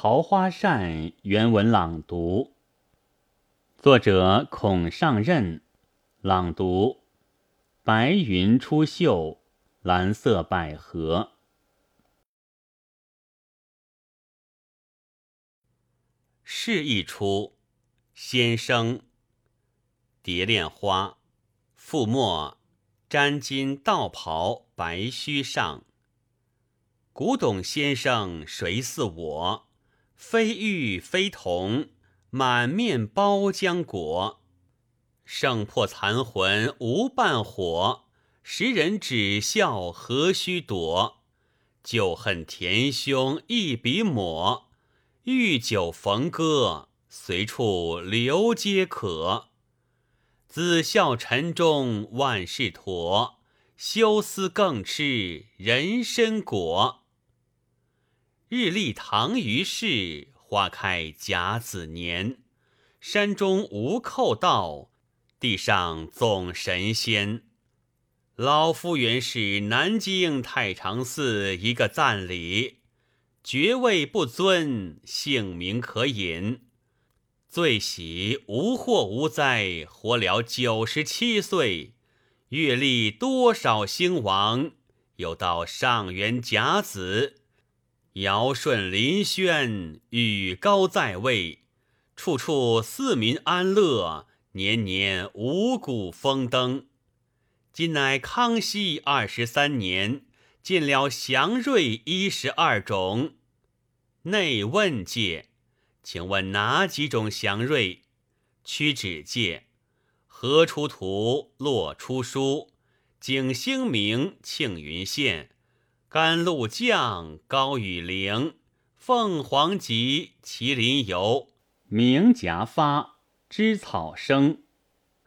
桃花扇》原文朗读，作者孔尚任，朗读：白云出岫，蓝色百合。是一出，先生。蝶恋花，覆墨，沾襟道袍白须上。古董先生谁似我？非玉非铜，满面包浆果。胜破残魂无半火，时人只笑何须躲？旧恨填胸一笔抹，欲酒逢歌，随处留皆可。子孝沉中万事妥，休思更吃人参果。日历堂于市，花开甲子年。山中无寇盗，地上总神仙。老夫原是南京太常寺一个赞礼，爵位不尊，姓名可隐。最喜无祸无灾，活了九十七岁，阅历多少兴亡，有到上元甲子。尧舜临轩，禹高在位，处处四民安乐，年年五谷丰登。今乃康熙二十三年，进了祥瑞一十二种。内问界，请问哪几种祥瑞？屈指界：河出土，洛出书，景兴明，庆云现。甘露降，高雨灵，凤凰集，麒麟游，鸣夹发，知草生，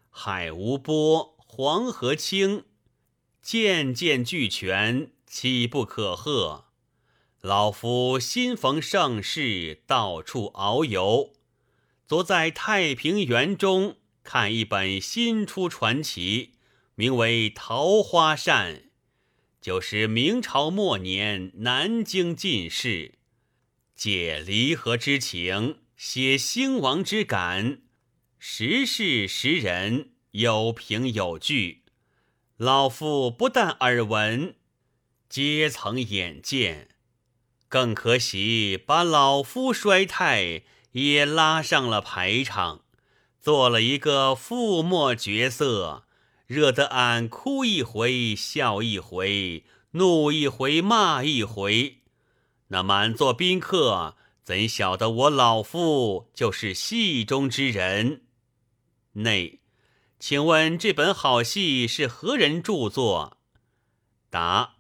海无波，黄河清，件件俱全，岂不可贺？老夫新逢盛世，到处遨游。昨在太平园中看一本新出传奇，名为《桃花扇》。就是明朝末年南京进士，借离合之情，写兴亡之感，时事时人，有凭有据。老夫不但耳闻，皆曾眼见，更可喜把老夫衰态也拉上了排场，做了一个覆墨角色。惹得俺哭一回，笑一回，怒一回，骂一回。那满座宾客怎晓得我老夫就是戏中之人？内，请问这本好戏是何人著作？答：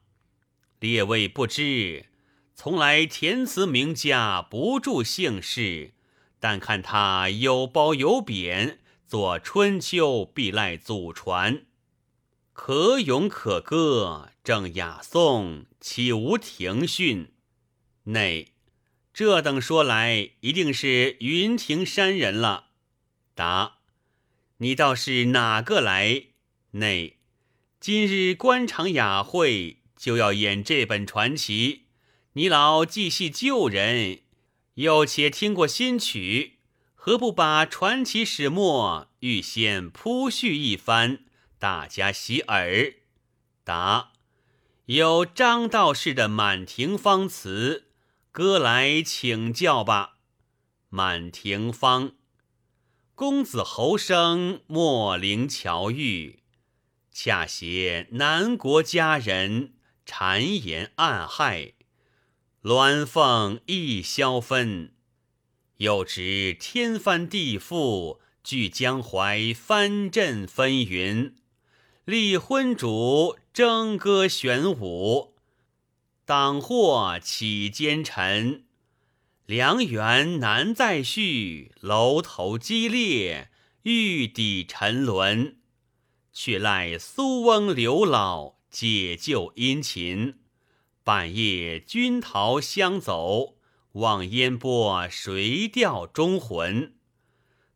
列位不知，从来填词名家不著姓氏，但看他有褒有贬。作《春秋》必赖祖传，可咏可歌，正雅颂，岂无庭训？内，这等说来，一定是云亭山人了。答：你倒是哪个来？内，今日官场雅会，就要演这本传奇。你老既系旧人，又且听过新曲。何不把传奇始末预先铺叙一番，大家洗耳？答：有张道士的《满庭芳》词，歌来请教吧。《满庭芳》：公子侯生莫陵巧遇，恰携南国佳人，谗言暗害，鸾凤一宵分。又知天翻地覆，据江淮藩镇纷纭。立昏主争歌玄武，党祸起奸臣。良缘难再续，楼头激烈，玉底沉沦。却赖苏翁刘老解救殷勤，半夜军逃相走。望烟波，谁钓忠魂？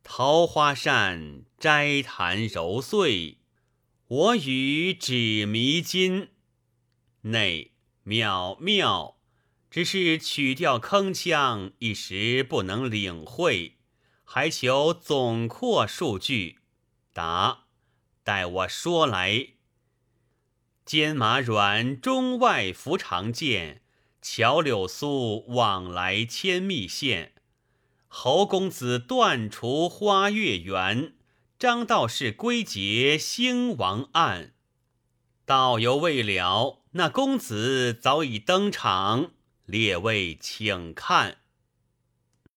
桃花扇摘檀揉碎，我与指迷津。内妙妙，只是曲调铿锵，一时不能领会，还求总括数句。答：待我说来。肩马软，中外服常见；乔柳苏，往来千密线。侯公子断除花月圆，张道士归结兴亡案。道犹未了，那公子早已登场。列位请看。